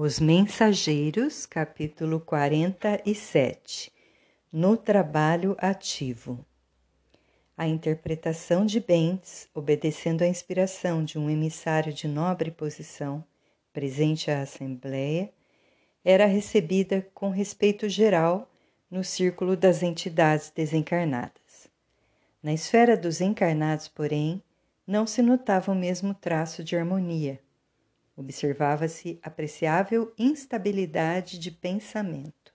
Os Mensageiros, capítulo 47 No trabalho ativo. A interpretação de Bentes, obedecendo à inspiração de um emissário de nobre posição, presente à Assembleia, era recebida com respeito geral no círculo das entidades desencarnadas. Na esfera dos encarnados, porém, não se notava o mesmo traço de harmonia Observava-se apreciável instabilidade de pensamento.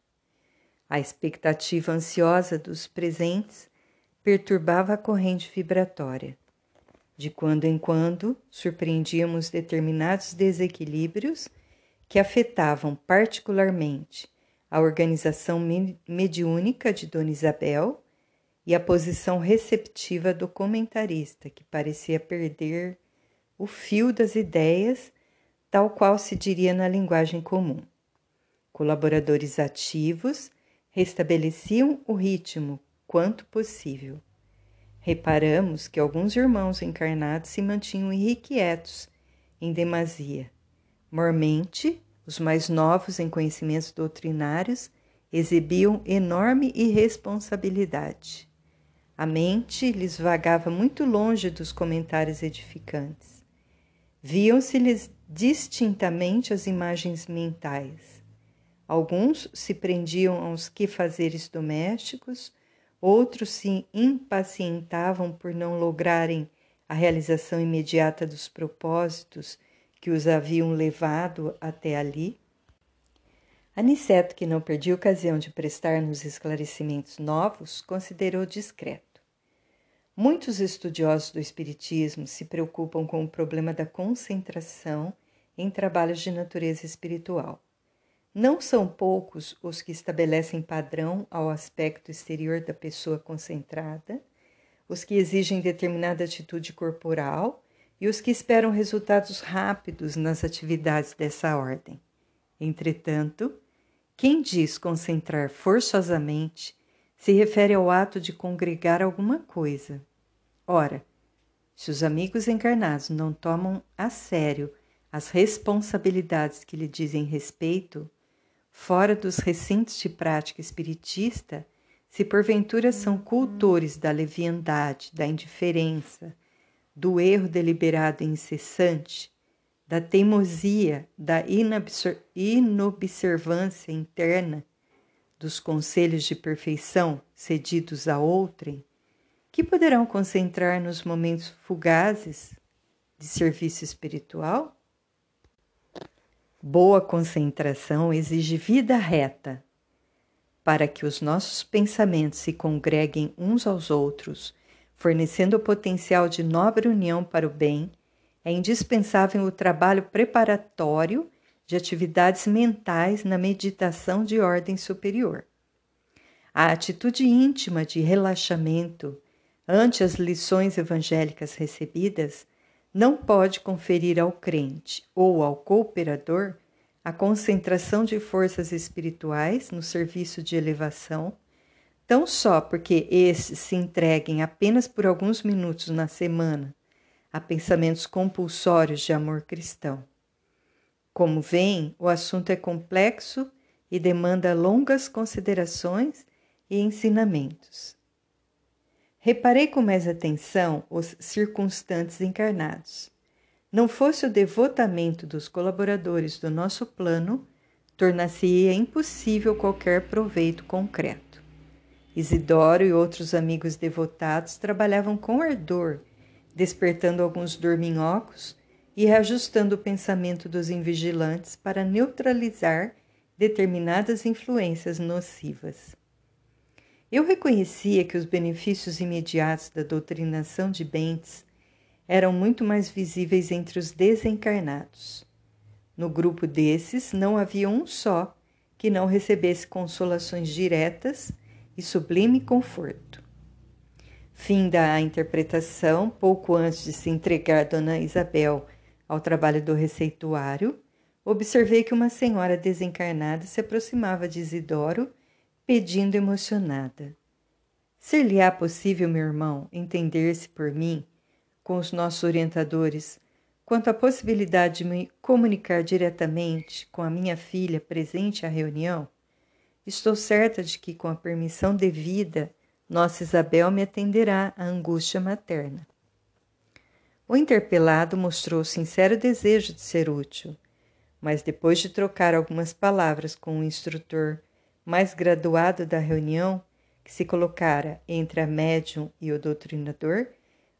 A expectativa ansiosa dos presentes perturbava a corrente vibratória. De quando em quando surpreendíamos determinados desequilíbrios que afetavam particularmente a organização mediúnica de Dona Isabel e a posição receptiva do comentarista, que parecia perder o fio das ideias tal qual se diria na linguagem comum. Colaboradores ativos restabeleciam o ritmo quanto possível. Reparamos que alguns irmãos encarnados se mantinham irrequietos em demasia. Mormente, os mais novos em conhecimentos doutrinários exibiam enorme irresponsabilidade. A mente lhes vagava muito longe dos comentários edificantes. Viam-se-lhes distintamente as imagens mentais. Alguns se prendiam aos quefazeres domésticos, outros se impacientavam por não lograrem a realização imediata dos propósitos que os haviam levado até ali. Aniceto, que não perdia ocasião de prestar-nos esclarecimentos novos, considerou discreto. Muitos estudiosos do Espiritismo se preocupam com o problema da concentração em trabalhos de natureza espiritual. Não são poucos os que estabelecem padrão ao aspecto exterior da pessoa concentrada, os que exigem determinada atitude corporal e os que esperam resultados rápidos nas atividades dessa ordem. Entretanto, quem diz concentrar forçosamente se refere ao ato de congregar alguma coisa. Ora, se os amigos encarnados não tomam a sério as responsabilidades que lhe dizem respeito, fora dos recintos de prática espiritista, se porventura são cultores da leviandade, da indiferença, do erro deliberado e incessante, da teimosia, da inobservância interna, dos conselhos de perfeição cedidos a outrem, que poderão concentrar nos momentos fugazes de serviço espiritual? Boa concentração exige vida reta. Para que os nossos pensamentos se congreguem uns aos outros, fornecendo o potencial de nobre união para o bem, é indispensável o trabalho preparatório de atividades mentais na meditação de ordem superior. A atitude íntima de relaxamento ante as lições evangélicas recebidas não pode conferir ao crente ou ao cooperador a concentração de forças espirituais no serviço de elevação, tão só porque estes se entreguem apenas por alguns minutos na semana a pensamentos compulsórios de amor cristão. Como veem, o assunto é complexo e demanda longas considerações e ensinamentos. Reparei com mais atenção os circunstantes encarnados. Não fosse o devotamento dos colaboradores do nosso plano, tornar-se-ia impossível qualquer proveito concreto. Isidoro e outros amigos devotados trabalhavam com ardor, despertando alguns dorminhocos e reajustando o pensamento dos invigilantes para neutralizar determinadas influências nocivas. Eu reconhecia que os benefícios imediatos da doutrinação de Bentes eram muito mais visíveis entre os desencarnados. No grupo desses não havia um só que não recebesse consolações diretas e sublime conforto. Fim da interpretação, pouco antes de se entregar Dona Isabel ao trabalho do receituário, observei que uma senhora desencarnada se aproximava de Isidoro, pedindo emocionada: Ser-lhe-á possível, meu irmão, entender-se por mim com os nossos orientadores, quanto à possibilidade de me comunicar diretamente com a minha filha presente à reunião, estou certa de que, com a permissão devida, nossa Isabel me atenderá à angústia materna. O interpelado mostrou sincero desejo de ser útil, mas depois de trocar algumas palavras com o instrutor mais graduado da reunião, que se colocara entre a médium e o doutrinador,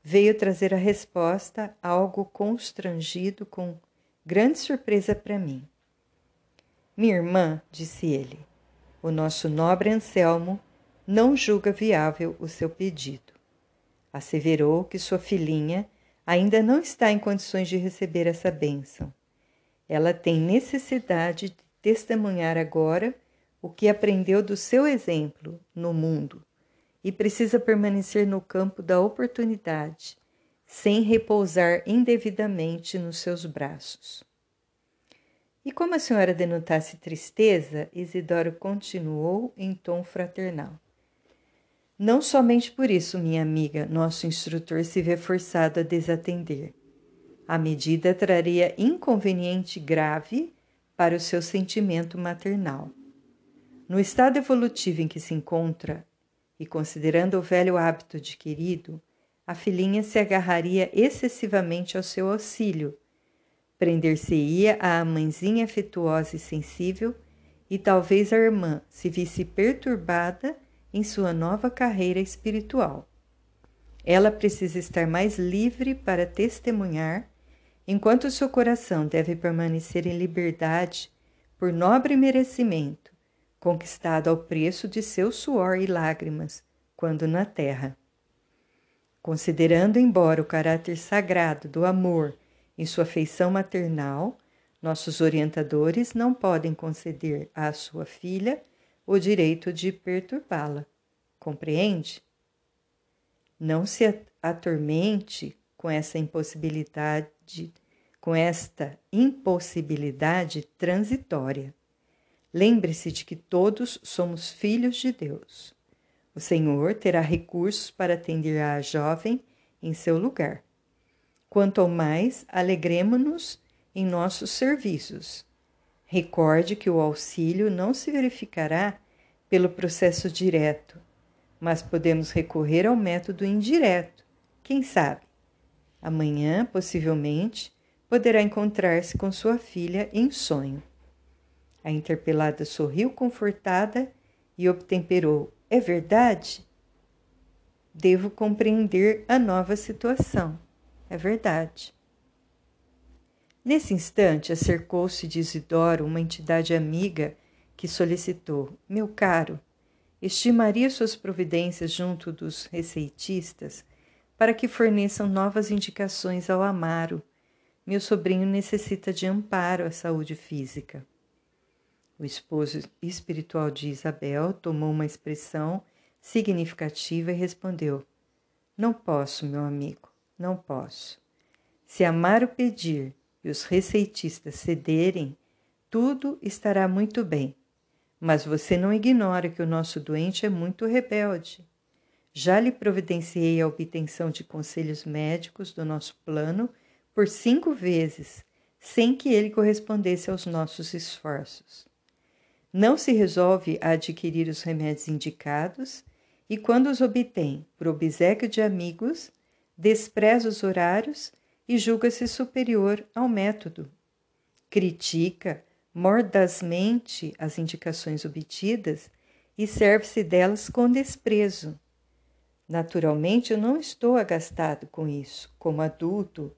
veio trazer a resposta, algo constrangido, com grande surpresa para mim. Minha irmã, disse ele, o nosso nobre Anselmo não julga viável o seu pedido. Asseverou que sua filhinha ainda não está em condições de receber essa bênção. Ela tem necessidade de testemunhar agora o que aprendeu do seu exemplo no mundo e precisa permanecer no campo da oportunidade, sem repousar indevidamente nos seus braços. E como a senhora denotasse tristeza, Isidoro continuou em tom fraternal. Não somente por isso, minha amiga, nosso instrutor se vê forçado a desatender. A medida traria inconveniente grave para o seu sentimento maternal. No estado evolutivo em que se encontra, e considerando o velho hábito adquirido, a filhinha se agarraria excessivamente ao seu auxílio, prender-se-ia à mãezinha afetuosa e sensível, e talvez a irmã se visse perturbada em sua nova carreira espiritual. Ela precisa estar mais livre para testemunhar, enquanto seu coração deve permanecer em liberdade por nobre merecimento conquistado ao preço de seu suor e lágrimas, quando na terra. Considerando, embora o caráter sagrado do amor em sua feição maternal, nossos orientadores não podem conceder à sua filha o direito de perturbá-la. Compreende? Não se atormente com essa impossibilidade, com esta impossibilidade transitória. Lembre-se de que todos somos filhos de Deus. O Senhor terá recursos para atender à jovem em seu lugar. Quanto ao mais, alegremo-nos em nossos serviços. Recorde que o auxílio não se verificará pelo processo direto, mas podemos recorrer ao método indireto. Quem sabe? Amanhã, possivelmente, poderá encontrar-se com sua filha em sonho. A interpelada sorriu confortada e obtemperou: É verdade? Devo compreender a nova situação. É verdade. Nesse instante, acercou-se de Isidoro uma entidade amiga que solicitou: Meu caro, estimaria suas providências junto dos receitistas para que forneçam novas indicações ao Amaro. Meu sobrinho necessita de amparo à saúde física. O esposo espiritual de Isabel tomou uma expressão significativa e respondeu: Não posso, meu amigo, não posso. Se Amaro pedir e os receitistas cederem, tudo estará muito bem. Mas você não ignora que o nosso doente é muito rebelde. Já lhe providenciei a obtenção de conselhos médicos do nosso plano por cinco vezes, sem que ele correspondesse aos nossos esforços não se resolve a adquirir os remédios indicados e, quando os obtém por obsequio de amigos, despreza os horários e julga-se superior ao método. Critica mordazmente as indicações obtidas e serve-se delas com desprezo. Naturalmente, eu não estou agastado com isso, como adulto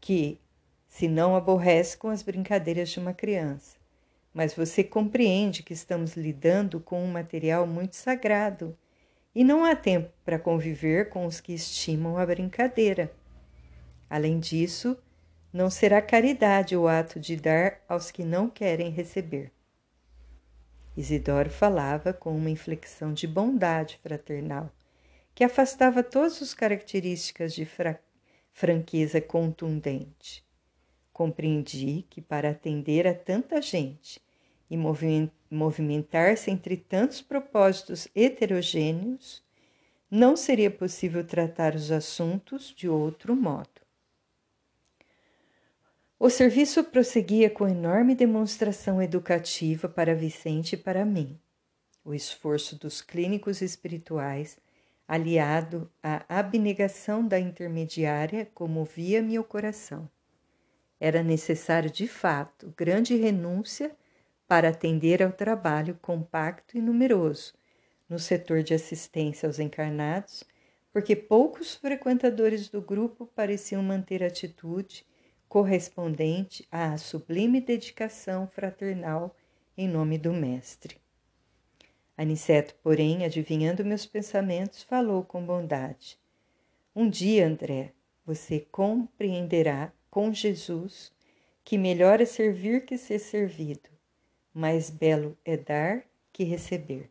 que se não aborrece com as brincadeiras de uma criança mas você compreende que estamos lidando com um material muito sagrado e não há tempo para conviver com os que estimam a brincadeira. Além disso, não será caridade o ato de dar aos que não querem receber. Isidoro falava com uma inflexão de bondade fraternal, que afastava todas as características de fra franqueza contundente. Compreendi que para atender a tanta gente e movimentar-se entre tantos propósitos heterogêneos, não seria possível tratar os assuntos de outro modo. O serviço prosseguia com enorme demonstração educativa para Vicente e para mim. O esforço dos clínicos espirituais, aliado à abnegação da intermediária, comovia meu coração. Era necessário, de fato, grande renúncia para atender ao trabalho compacto e numeroso no setor de assistência aos encarnados, porque poucos frequentadores do grupo pareciam manter atitude correspondente à sublime dedicação fraternal em nome do Mestre. Aniceto, porém, adivinhando meus pensamentos, falou com bondade. Um dia, André, você compreenderá com Jesus que melhor é servir que ser servido, mais belo é dar que receber.